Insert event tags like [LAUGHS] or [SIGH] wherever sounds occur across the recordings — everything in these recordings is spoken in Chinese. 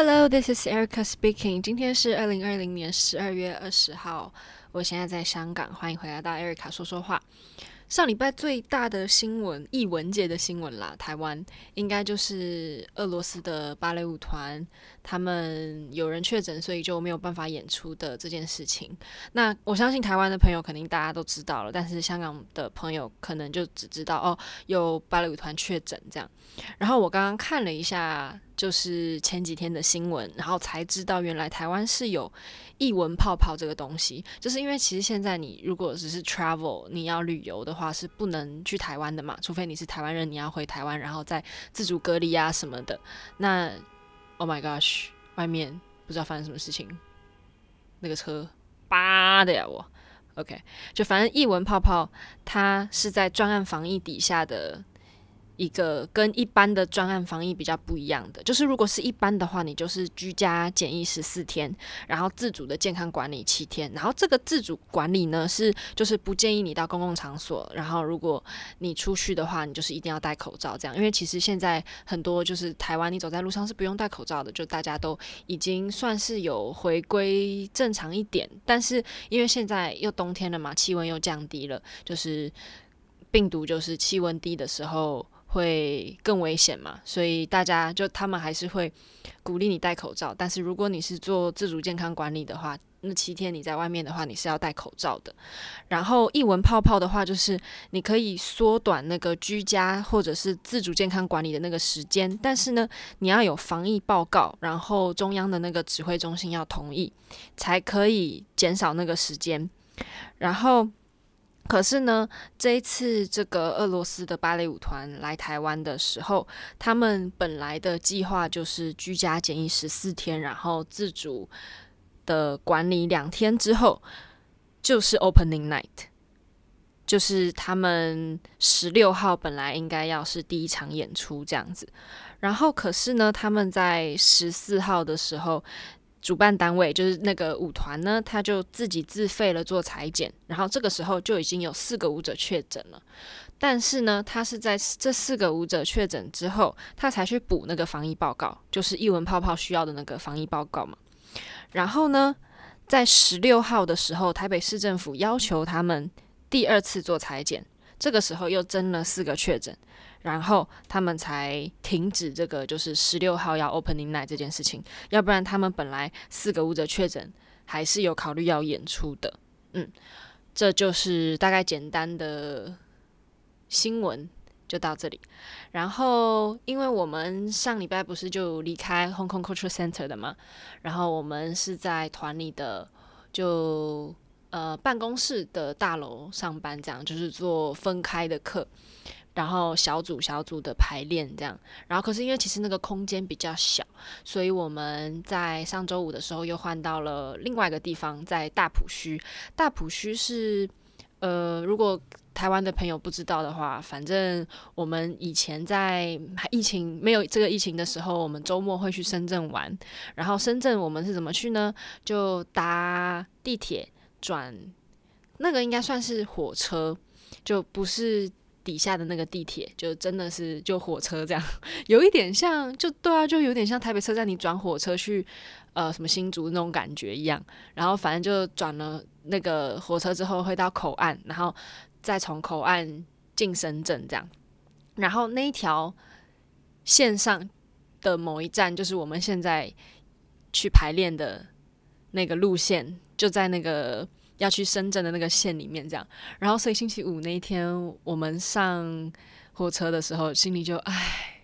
Hello, this is Erica speaking. 今天是二零二零年十二月二十号，我现在在香港，欢迎回来到 Erica 说说话。上礼拜最大的新闻，艺文界的新闻啦，台湾应该就是俄罗斯的芭蕾舞团，他们有人确诊，所以就没有办法演出的这件事情。那我相信台湾的朋友肯定大家都知道了，但是香港的朋友可能就只知道哦，有芭蕾舞团确诊这样。然后我刚刚看了一下。就是前几天的新闻，然后才知道原来台湾是有艺文泡泡这个东西。就是因为其实现在你如果只是 travel，你要旅游的话是不能去台湾的嘛，除非你是台湾人，你要回台湾，然后再自主隔离啊什么的。那 Oh my gosh，外面不知道发生什么事情，那个车叭的呀我。OK，就反正译文泡泡它是在专案防疫底下的。一个跟一般的专案防疫比较不一样的，就是如果是一般的话，你就是居家检疫十四天，然后自主的健康管理七天，然后这个自主管理呢是就是不建议你到公共场所，然后如果你出去的话，你就是一定要戴口罩这样，因为其实现在很多就是台湾你走在路上是不用戴口罩的，就大家都已经算是有回归正常一点，但是因为现在又冬天了嘛，气温又降低了，就是病毒就是气温低的时候。会更危险嘛，所以大家就他们还是会鼓励你戴口罩。但是如果你是做自主健康管理的话，那七天你在外面的话，你是要戴口罩的。然后一文泡泡的话，就是你可以缩短那个居家或者是自主健康管理的那个时间，但是呢，你要有防疫报告，然后中央的那个指挥中心要同意，才可以减少那个时间。然后。可是呢，这一次这个俄罗斯的芭蕾舞团来台湾的时候，他们本来的计划就是居家检疫十四天，然后自主的管理两天之后，就是 opening night，就是他们十六号本来应该要是第一场演出这样子，然后可是呢，他们在十四号的时候。主办单位就是那个舞团呢，他就自己自费了做裁剪，然后这个时候就已经有四个舞者确诊了。但是呢，他是在这四个舞者确诊之后，他才去补那个防疫报告，就是艺文泡泡需要的那个防疫报告嘛。然后呢，在十六号的时候，台北市政府要求他们第二次做裁剪，这个时候又增了四个确诊。然后他们才停止这个，就是十六号要 opening night 这件事情，要不然他们本来四个舞者确诊，还是有考虑要演出的。嗯，这就是大概简单的新闻，就到这里。然后，因为我们上礼拜不是就离开 Hong Kong Cultural Center 的嘛，然后我们是在团里的就呃办公室的大楼上班，这样就是做分开的课。然后小组小组的排练这样，然后可是因为其实那个空间比较小，所以我们在上周五的时候又换到了另外一个地方，在大埔墟。大埔墟是呃，如果台湾的朋友不知道的话，反正我们以前在疫情没有这个疫情的时候，我们周末会去深圳玩。然后深圳我们是怎么去呢？就搭地铁转，那个应该算是火车，就不是。底下的那个地铁就真的是就火车这样，[LAUGHS] 有一点像，就对啊，就有点像台北车站你转火车去呃什么新竹那种感觉一样。然后反正就转了那个火车之后会到口岸，然后再从口岸进深圳这样。然后那一条线上的某一站就是我们现在去排练的那个路线，就在那个。要去深圳的那个县里面，这样，然后所以星期五那一天我们上火车的时候，心里就唉，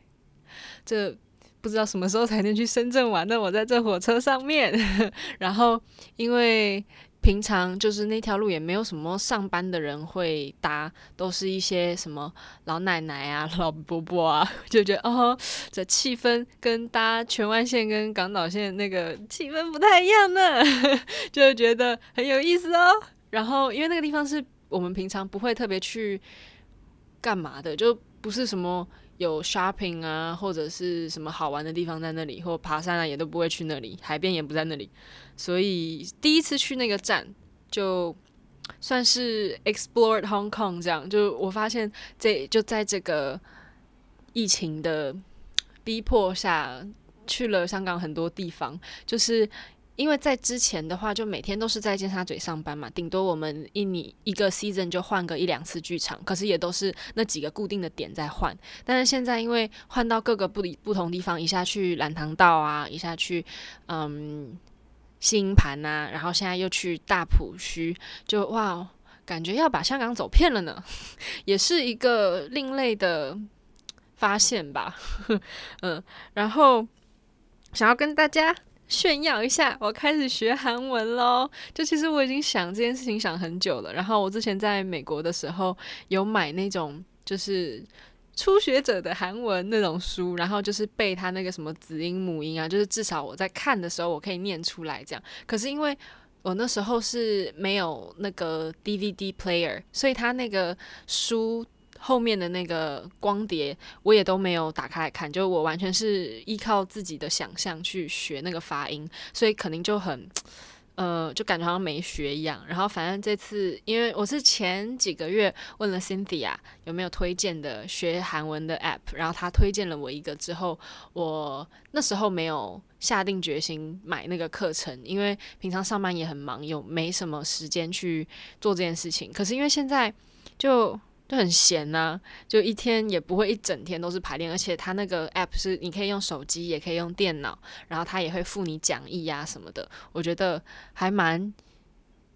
这不知道什么时候才能去深圳玩呢？我在这火车上面，[LAUGHS] 然后因为。平常就是那条路也没有什么上班的人会搭，都是一些什么老奶奶啊、[LAUGHS] 老伯伯啊，就觉得哦，这气氛跟搭荃湾线跟港岛线那个气氛不太一样呢，[LAUGHS] 就觉得很有意思哦。然后因为那个地方是我们平常不会特别去干嘛的，就不是什么。有 shopping 啊，或者是什么好玩的地方在那里，或爬山啊，也都不会去那里，海边也不在那里，所以第一次去那个站，就算是 explored Hong Kong 这样，就我发现这就在这个疫情的逼迫下，去了香港很多地方，就是。因为在之前的话，就每天都是在尖沙咀上班嘛，顶多我们一年一个 season 就换个一两次剧场，可是也都是那几个固定的点在换。但是现在因为换到各个不不同地方，一下去兰塘道啊，一下去嗯新盘呐，然后现在又去大埔墟，就哇，感觉要把香港走遍了呢，[LAUGHS] 也是一个另类的发现吧。[LAUGHS] 嗯，然后想要跟大家。炫耀一下，我开始学韩文喽！就其实我已经想这件事情想很久了。然后我之前在美国的时候有买那种就是初学者的韩文那种书，然后就是背他那个什么子音母音啊，就是至少我在看的时候我可以念出来这样。可是因为我那时候是没有那个 DVD player，所以他那个书。后面的那个光碟我也都没有打开来看，就我完全是依靠自己的想象去学那个发音，所以肯定就很，[TSK] 呃，就感觉好像没学一样。然后反正这次，因为我是前几个月问了 Cynthia 有没有推荐的学韩文的 app，然后她推荐了我一个之后，我那时候没有下定决心买那个课程，因为平常上班也很忙，有没什么时间去做这件事情。可是因为现在就。就很闲呐、就一天也不会一整天都是排练，而且它那个 app 是你可以用手机，也可以用电脑，然后它也会附你讲义呀什么的，我觉得还蛮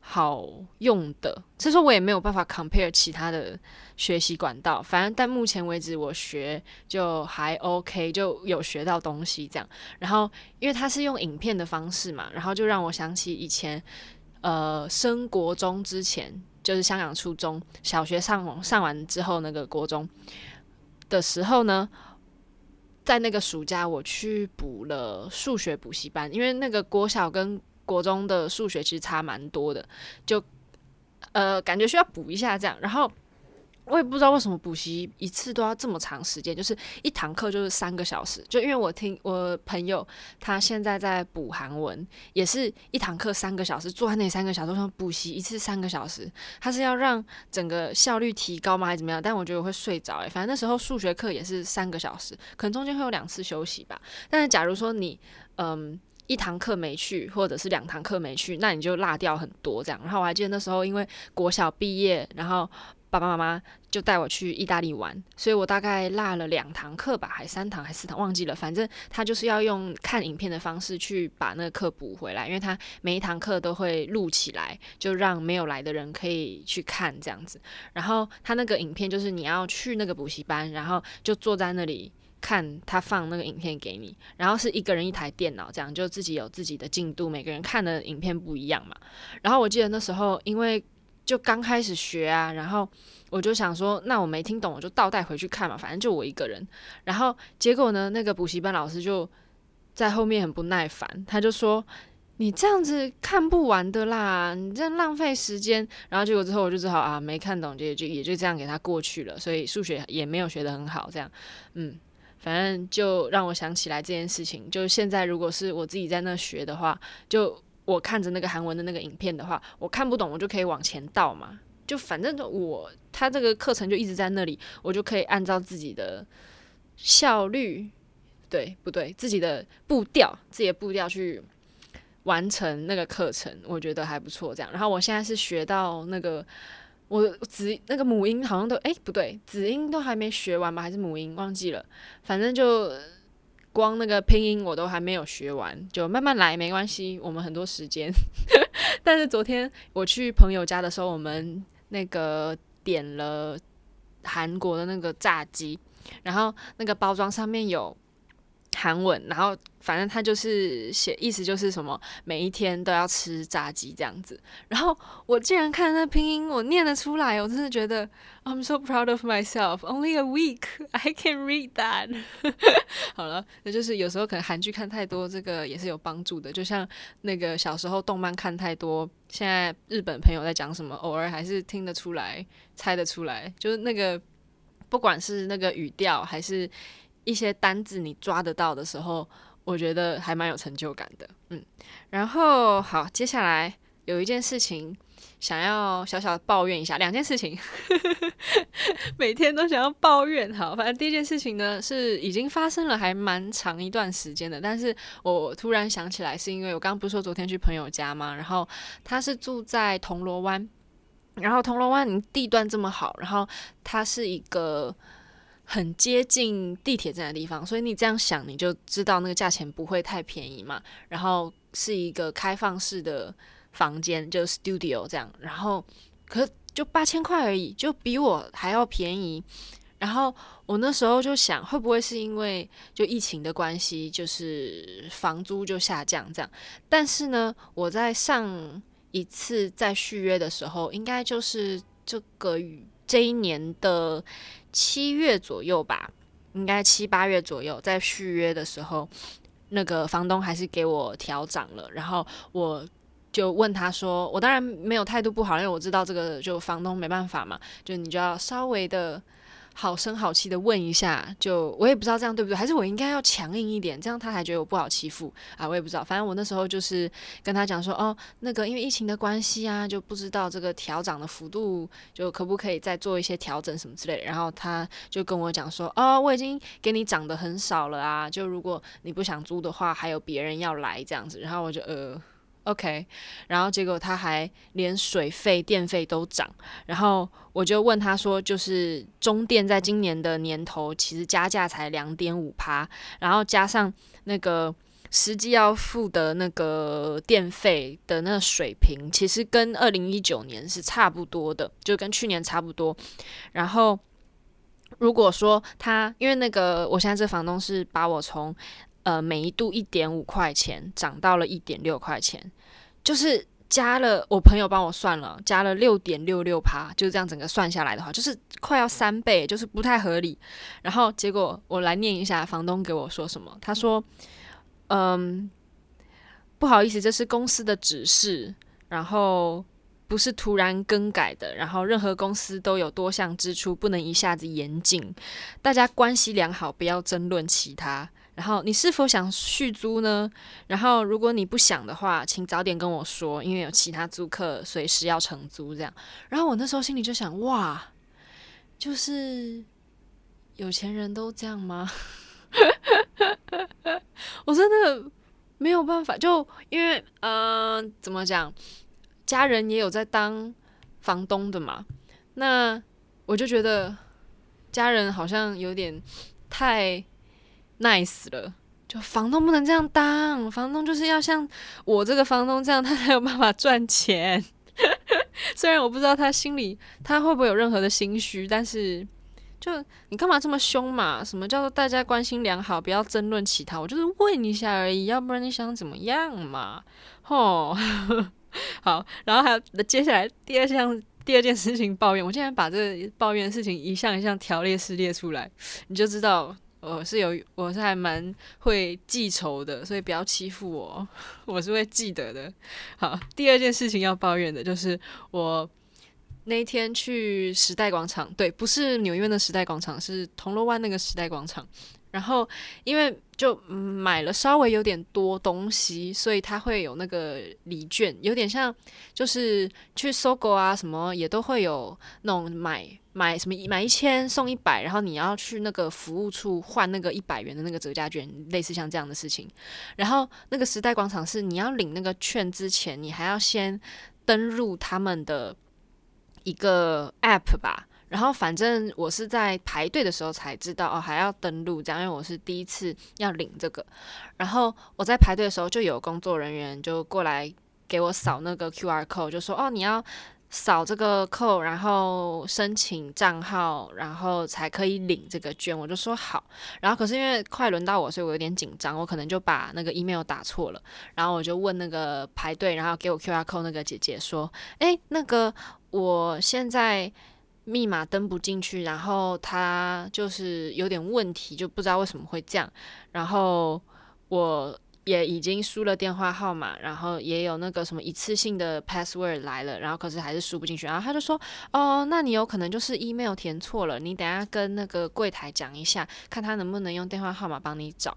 好用的。所以说我也没有办法 compare 其他的学习管道，反正但目前为止我学就还 OK，就有学到东西这样。然后因为它是用影片的方式嘛，然后就让我想起以前呃升国中之前。就是香港初中小学上上完之后，那个国中的时候呢，在那个暑假我去补了数学补习班，因为那个国小跟国中的数学其实差蛮多的，就呃感觉需要补一下这样，然后。我也不知道为什么补习一次都要这么长时间，就是一堂课就是三个小时。就因为我听我朋友他现在在补韩文，也是一堂课三个小时，坐在那三个小时上补习一次三个小时。他是要让整个效率提高吗，还是怎么样？但我觉得我会睡着诶，反正那时候数学课也是三个小时，可能中间会有两次休息吧。但是假如说你嗯一堂课没去，或者是两堂课没去，那你就落掉很多这样。然后我还记得那时候因为国小毕业，然后。爸爸妈妈就带我去意大利玩，所以我大概落了两堂课吧，还三堂还四堂忘记了。反正他就是要用看影片的方式去把那个课补回来，因为他每一堂课都会录起来，就让没有来的人可以去看这样子。然后他那个影片就是你要去那个补习班，然后就坐在那里看他放那个影片给你，然后是一个人一台电脑这样，就自己有自己的进度，每个人看的影片不一样嘛。然后我记得那时候因为。就刚开始学啊，然后我就想说，那我没听懂，我就倒带回去看嘛，反正就我一个人。然后结果呢，那个补习班老师就在后面很不耐烦，他就说：“你这样子看不完的啦，你这样浪费时间。”然后结果之后我就只好啊，没看懂，就就也就这样给他过去了。所以数学也没有学得很好，这样，嗯，反正就让我想起来这件事情。就现在如果是我自己在那学的话，就。我看着那个韩文的那个影片的话，我看不懂，我就可以往前倒嘛。就反正我他这个课程就一直在那里，我就可以按照自己的效率，对不对？自己的步调，自己的步调去完成那个课程，我觉得还不错。这样，然后我现在是学到那个我子那个母音好像都诶不对，子音都还没学完吧？还是母音忘记了？反正就。光那个拼音我都还没有学完，就慢慢来，没关系，我们很多时间。但是昨天我去朋友家的时候，我们那个点了韩国的那个炸鸡，然后那个包装上面有韩文，然后。反正他就是写，意思就是什么每一天都要吃炸鸡这样子。然后我竟然看那拼音，我念得出来，我真的觉得 I'm so proud of myself. Only a week, [LAUGHS] I can read that. [LAUGHS] 好了，那就是有时候可能韩剧看太多，这个也是有帮助的。就像那个小时候动漫看太多，现在日本朋友在讲什么，偶尔还是听得出来、猜得出来。就是那个不管是那个语调，还是一些单子，你抓得到的时候。我觉得还蛮有成就感的，嗯，然后好，接下来有一件事情想要小小的抱怨一下，两件事情，[LAUGHS] 每天都想要抱怨。好，反正第一件事情呢是已经发生了，还蛮长一段时间的。但是我突然想起来，是因为我刚刚不是说昨天去朋友家吗？然后他是住在铜锣湾，然后铜锣湾地段这么好，然后它是一个很接近地铁站的地方，所以你这样想你就知道那个价钱不会太便宜嘛。然后是一个开放式的。房间就 studio 这样，然后可就八千块而已，就比我还要便宜。然后我那时候就想，会不会是因为就疫情的关系，就是房租就下降这样？但是呢，我在上一次在续约的时候，应该就是这个这一年的七月左右吧，应该七八月左右在续约的时候，那个房东还是给我调涨了，然后我。就问他说：“我当然没有态度不好，因为我知道这个就房东没办法嘛，就你就要稍微的好声好气的问一下。就我也不知道这样对不对，还是我应该要强硬一点，这样他才觉得我不好欺负啊？我也不知道，反正我那时候就是跟他讲说：哦，那个因为疫情的关系啊，就不知道这个调涨的幅度就可不可以再做一些调整什么之类的。然后他就跟我讲说：哦，我已经给你涨得很少了啊，就如果你不想租的话，还有别人要来这样子。然后我就呃。” OK，然后结果他还连水费、电费都涨，然后我就问他说，就是中电在今年的年头其实加价才两点五趴，然后加上那个实际要付的那个电费的那个水平，其实跟二零一九年是差不多的，就跟去年差不多。然后如果说他，因为那个我现在这房东是把我从呃每一度一点五块钱涨到了一点六块钱。就是加了，我朋友帮我算了，加了六点六六趴，就是这样整个算下来的话，就是快要三倍，就是不太合理。然后结果我来念一下房东给我说什么，他说：“嗯，不好意思，这是公司的指示，然后不是突然更改的，然后任何公司都有多项支出，不能一下子严禁，大家关系良好，不要争论其他。”然后你是否想续租呢？然后如果你不想的话，请早点跟我说，因为有其他租客随时要承租这样。然后我那时候心里就想，哇，就是有钱人都这样吗？[LAUGHS] 我真的没有办法，就因为嗯、呃，怎么讲，家人也有在当房东的嘛，那我就觉得家人好像有点太。Nice 了，就房东不能这样当，房东就是要像我这个房东这样，[LAUGHS] 他才有办法赚钱。虽然我不知道他心里他会不会有任何的心虚，但是就你干嘛这么凶嘛？什么叫做大家关系良好，不要争论其他？我就是问一下而已，要不然你想怎么样嘛？吼，[LAUGHS] 好，然后还有接下来第二项第二件事情抱怨，我竟然把这抱怨的事情一项一项条列式列出来，你就知道。我是有，我是还蛮会记仇的，所以不要欺负我，[LAUGHS] 我是会记得的。好，第二件事情要抱怨的就是我那天去时代广场，对，不是纽约的时代广场，是铜锣湾那个时代广场。然后，因为就买了稍微有点多东西，所以它会有那个礼券，有点像就是去搜狗啊什么也都会有那种买买什么买一千送一百，然后你要去那个服务处换那个一百元的那个折价券，类似像这样的事情。然后那个时代广场是你要领那个券之前，你还要先登入他们的一个 App 吧。然后反正我是在排队的时候才知道哦，还要登录这样，因为我是第一次要领这个。然后我在排队的时候，就有工作人员就过来给我扫那个 QR code，就说哦，你要扫这个 code，然后申请账号，然后才可以领这个券。我就说好。然后可是因为快轮到我，所以我有点紧张，我可能就把那个 email 打错了。然后我就问那个排队，然后给我 QR code 那个姐姐说，诶，那个我现在。密码登不进去，然后他就是有点问题，就不知道为什么会这样。然后我也已经输了电话号码，然后也有那个什么一次性的 password 来了，然后可是还是输不进去。然后他就说：“哦，那你有可能就是 email 填错了，你等下跟那个柜台讲一下，看他能不能用电话号码帮你找。”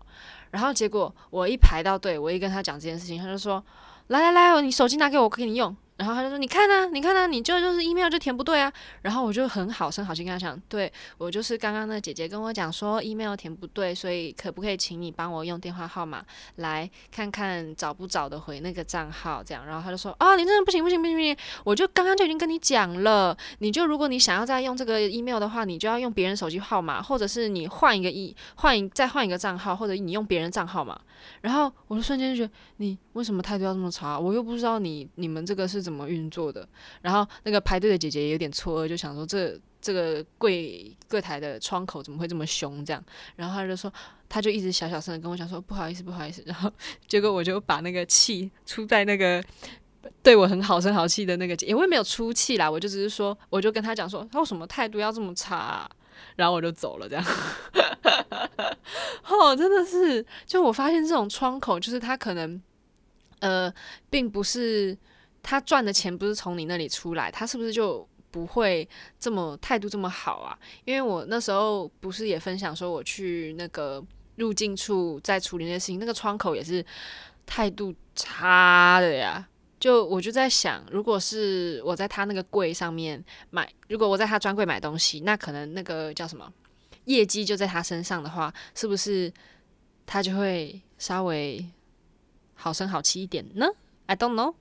然后结果我一排到队，我一跟他讲这件事情，他就说。来来来，你手机拿给我，我给你用。然后他就说：“你看呢、你看呢、你就就是 email 就填不对啊。”然后我就很好声好气跟他讲：“对，我就是刚刚那姐姐跟我讲说 email 填不对，所以可不可以请你帮我用电话号码来看看找不找得回那个账号？这样。”然后他就说：“啊，你真的不行不行不行不行！我就刚刚就已经跟你讲了，你就如果你想要再用这个 email 的话，你就要用别人手机号码，或者是你换一个 e 换一再换一个账号，或者你用别人账号码。”然后我就瞬间就觉得，你为什么态度要这么差？我又不知道你你们这个是怎怎么运作的。然后那个排队的姐姐也有点错愕，就想说这这个柜柜台的窗口怎么会这么凶？这样，然后他就说，他就一直小小声的跟我讲说不好意思不好意思。然后 [LAUGHS] 结果我就把那个气出在那个对我很好声好气的那个姐，我也没有出气啦，我就只是说，我就跟他讲说，他为什么态度要这么差？然后我就走了，这样。[LAUGHS] 哦，真的是，就我发现这种窗口，就是他可能，呃，并不是他赚的钱不是从你那里出来，他是不是就不会这么态度这么好啊？因为我那时候不是也分享说，我去那个入境处在处理那些事情，那个窗口也是态度差的呀。就我就在想，如果是我在他那个柜上面买，如果我在他专柜买东西，那可能那个叫什么业绩就在他身上的话，是不是他就会稍微好声好气一点呢？I don't know。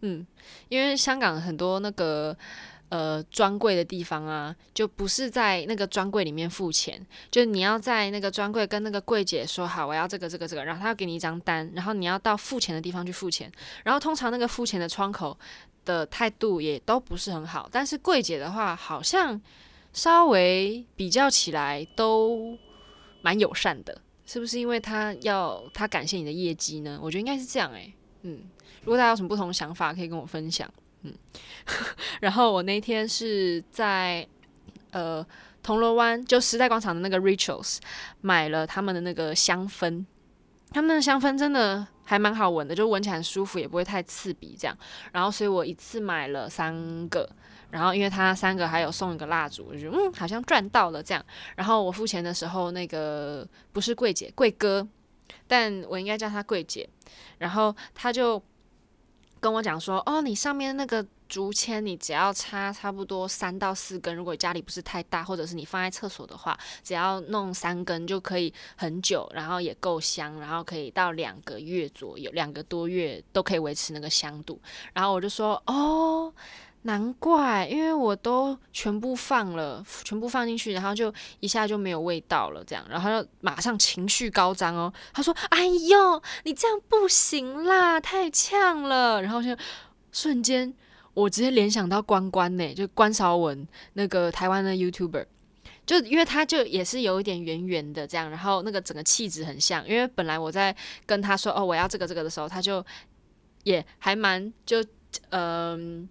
嗯，因为香港很多那个。呃，专柜的地方啊，就不是在那个专柜里面付钱，就你要在那个专柜跟那个柜姐说好，我要这个这个这个，然后他要给你一张单，然后你要到付钱的地方去付钱，然后通常那个付钱的窗口的态度也都不是很好，但是柜姐的话好像稍微比较起来都蛮友善的，是不是因为他要他感谢你的业绩呢？我觉得应该是这样诶、嗯，如果大家有什么不同的想法，可以跟我分享。嗯，[LAUGHS] 然后我那天是在呃铜锣湾，就时代广场的那个 Rituals 买了他们的那个香氛，他们的香氛真的还蛮好闻的，就闻起来很舒服，也不会太刺鼻这样。然后所以我一次买了三个，然后因为他三个还有送一个蜡烛，我就觉得嗯好像赚到了这样。然后我付钱的时候，那个不是柜姐，柜哥，但我应该叫她柜姐，然后她就。跟我讲说，哦，你上面那个竹签，你只要插差不多三到四根，如果家里不是太大，或者是你放在厕所的话，只要弄三根就可以很久，然后也够香，然后可以到两个月左右，两个多月都可以维持那个香度。然后我就说，哦。难怪，因为我都全部放了，全部放进去，然后就一下就没有味道了，这样，然后就马上情绪高涨哦，他说：“哎呦，你这样不行啦，太呛了。”然后就瞬间，我直接联想到关关呢，[LAUGHS] 就关韶文那个台湾的 YouTuber，就因为他就也是有一点圆圆的这样，然后那个整个气质很像，因为本来我在跟他说哦我要这个这个的时候，他就也还蛮就嗯。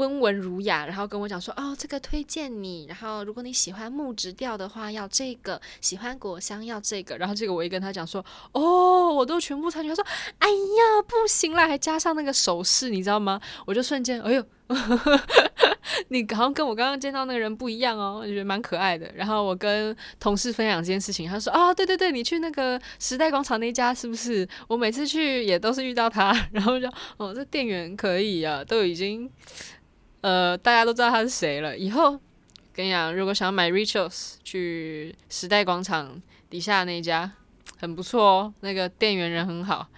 温文儒雅，然后跟我讲说：“哦，这个推荐你。然后如果你喜欢木质调的话，要这个；喜欢果香要这个。然后这个我一跟他讲说：哦，我都全部参与。他说：哎呀，不行啦，还加上那个手势，你知道吗？我就瞬间，哎呦，[LAUGHS] 你好像跟我刚刚见到那个人不一样哦，我觉得蛮可爱的。然后我跟同事分享这件事情，他说：哦，对对对，你去那个时代广场那家是不是？我每次去也都是遇到他。[LAUGHS] 然后就哦，这店员可以啊，都已经。”呃，大家都知道他是谁了。以后跟你讲，如果想要买 Rituals，去时代广场底下那家很不错哦，那个店员人很好。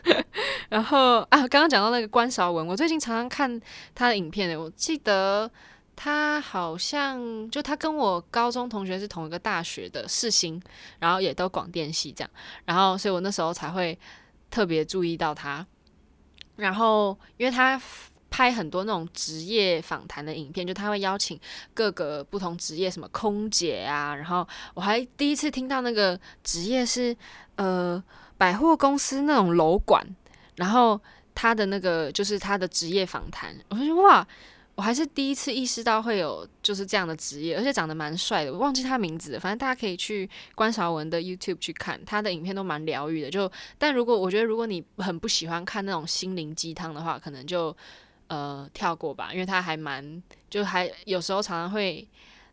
[LAUGHS] 然后啊，刚刚讲到那个关韶文，我最近常常看他的影片，我记得他好像就他跟我高中同学是同一个大学的世新，然后也都广电系这样，然后所以我那时候才会特别注意到他。然后因为他。拍很多那种职业访谈的影片，就他会邀请各个不同职业，什么空姐啊，然后我还第一次听到那个职业是呃百货公司那种楼管，然后他的那个就是他的职业访谈，我就说哇，我还是第一次意识到会有就是这样的职业，而且长得蛮帅的，我忘记他名字，反正大家可以去关韶文的 YouTube 去看他的影片，都蛮疗愈的。就但如果我觉得如果你很不喜欢看那种心灵鸡汤的话，可能就。呃，跳过吧，因为他还蛮，就还有时候常常会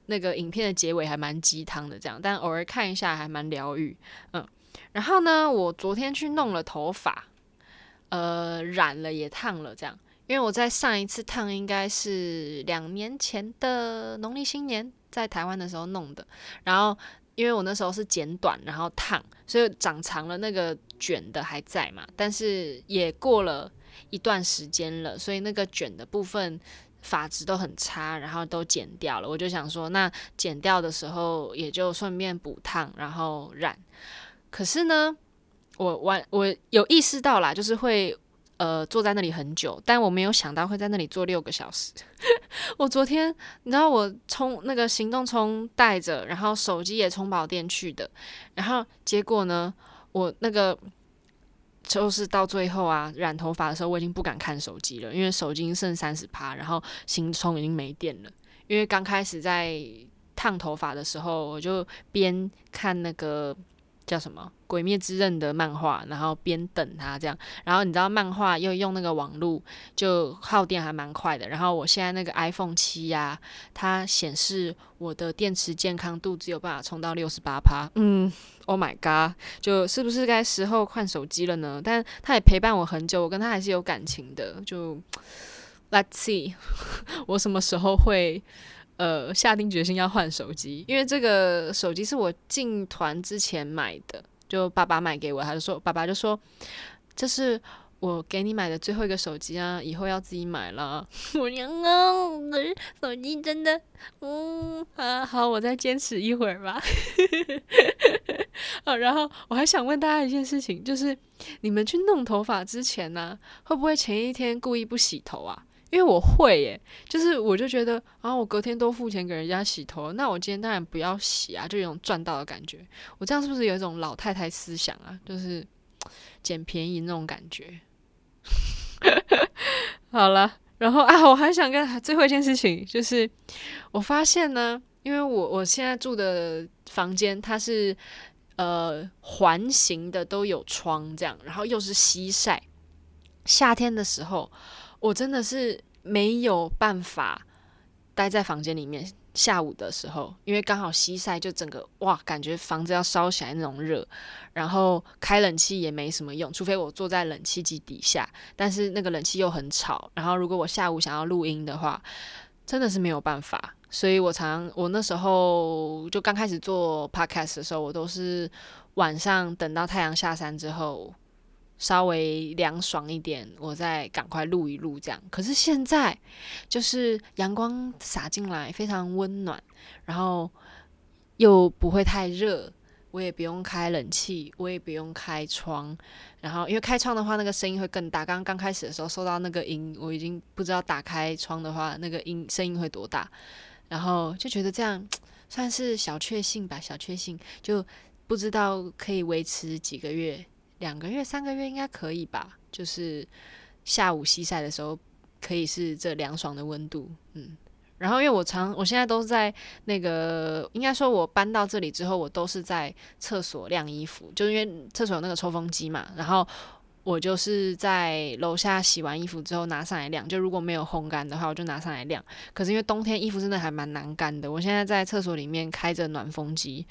那个影片的结尾还蛮鸡汤的这样，但偶尔看一下还蛮疗愈，嗯。然后呢，我昨天去弄了头发，呃染了也烫了这样。因为我在上一次烫应该是两年前的农历新年在台湾的时候弄的，然后因为我那时候是剪短然后烫，所以长长了那个卷的还在嘛，但是也过了一段时间了，所以那个卷的部分发质都很差，然后都剪掉了。我就想说，那剪掉的时候也就顺便补烫，然后染。可是呢，我完我有意识到啦，就是会。呃，坐在那里很久，但我没有想到会在那里坐六个小时。[LAUGHS] 我昨天，你知道我充那个行动充带着，然后手机也充饱电去的，然后结果呢，我那个就是到最后啊，染头发的时候我已经不敢看手机了，因为手机剩三十趴，然后行充已经没电了。因为刚开始在烫头发的时候，我就边看那个。叫什么《鬼灭之刃》的漫画，然后边等它这样，然后你知道漫画又用那个网络，就耗电还蛮快的。然后我现在那个 iPhone 七呀、它显示我的电池健康度只有办法充到六十八趴。嗯，Oh my god，就是不是该时候换手机了呢？但它也陪伴我很久，我跟它还是有感情的。就 Let's see，[LAUGHS] 我什么时候会？呃，下定决心要换手机，因为这个手机是我进团之前买的，就爸爸买给我，他就说，爸爸就说，这是我给你买的最后一个手机啊，以后要自己买了。[LAUGHS] 我娘啊，我的手机真的，嗯啊，好，我再坚持一会儿吧。啊，[LAUGHS] 然后我还想问大家一件事情，就是你们去弄头发之前呢，会不会前一天故意不洗头啊？因为我会耶，就是我就觉得啊，我隔天都付钱给人家洗头，那我今天当然不要洗啊，就有种赚到的感觉。我这样是不是有一种老太太思想啊？就是 [TSK] 捡便宜那种感觉。[LAUGHS] 好了，然后啊，我还想跟最后一件事情，就是我发现呢，因为我我现在住的房间它是呃环形的，都有窗这样，然后又是西晒，夏天的时候。我真的是没有办法待在房间里面。下午的时候，因为刚好西晒，就整个哇，感觉房子要烧起来那种热。然后开冷气也没什么用，除非我坐在冷气机底下。但是那个冷气又很吵。然后如果我下午想要录音的话，真的是没有办法。所以我常我那时候就刚开始做 podcast 的时候，我都是晚上等到太阳下山之后。稍微凉爽一点，我再赶快录一录这样。可是现在就是阳光洒进来，非常温暖，然后又不会太热，我也不用开冷气，我也不用开窗。然后因为开窗的话，那个声音会更大。刚刚开始的时候收到那个音，我已经不知道打开窗的话，那个音声音会多大。然后就觉得这样算是小确幸吧，小确幸就不知道可以维持几个月。两个月、三个月应该可以吧？就是下午西晒的时候，可以是这凉爽的温度，嗯。然后因为我常，我现在都在那个，应该说我搬到这里之后，我都是在厕所晾衣服，就是因为厕所有那个抽风机嘛。然后我就是在楼下洗完衣服之后拿上来晾，就如果没有烘干的话，我就拿上来晾。可是因为冬天衣服真的还蛮难干的，我现在在厕所里面开着暖风机，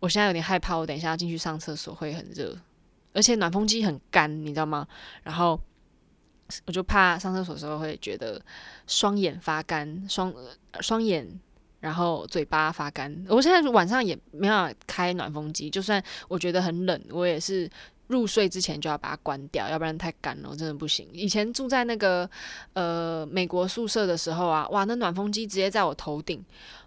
我现在有点害怕，我等一下要进去上厕所会很热。而且暖风机很干，你知道吗？然后我就怕上厕所的时候会觉得双眼发干，双双眼，然后嘴巴发干。我现在晚上也没有开暖风机，就算我觉得很冷，我也是入睡之前就要把它关掉，要不然太干了，我真的不行。以前住在那个呃美国宿舍的时候啊，哇，那暖风机直接在我头顶。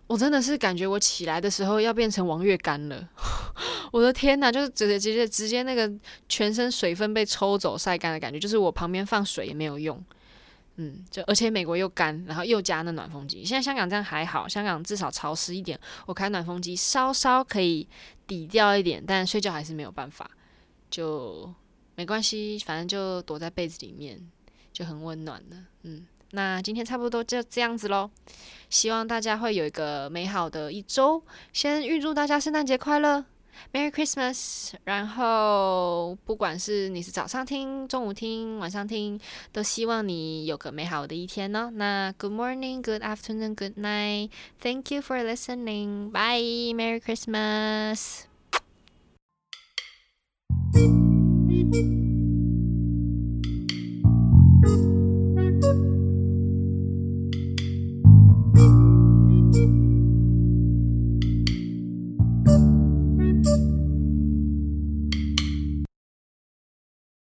我真的是感觉我起来的时候要变成王月干了，[LAUGHS] 我的天呐，就是直接直接直接那个全身水分被抽走晒干的感觉，就是我旁边放水也没有用，嗯，就而且美国又干，然后又加那暖风机，现在香港这样还好，香港至少潮湿一点，我开暖风机稍稍可以抵掉一点，但睡觉还是没有办法，就没关系，反正就躲在被子里面就很温暖了，嗯。那今天差不多就这样子喽，希望大家会有一个美好的一周。先预祝大家圣诞节快乐，Merry Christmas！然后不管是你是早上听、中午听、晚上听，都希望你有个美好的一天呢。那 Good morning, Good afternoon, Good night. Thank you for listening. Bye, Merry Christmas.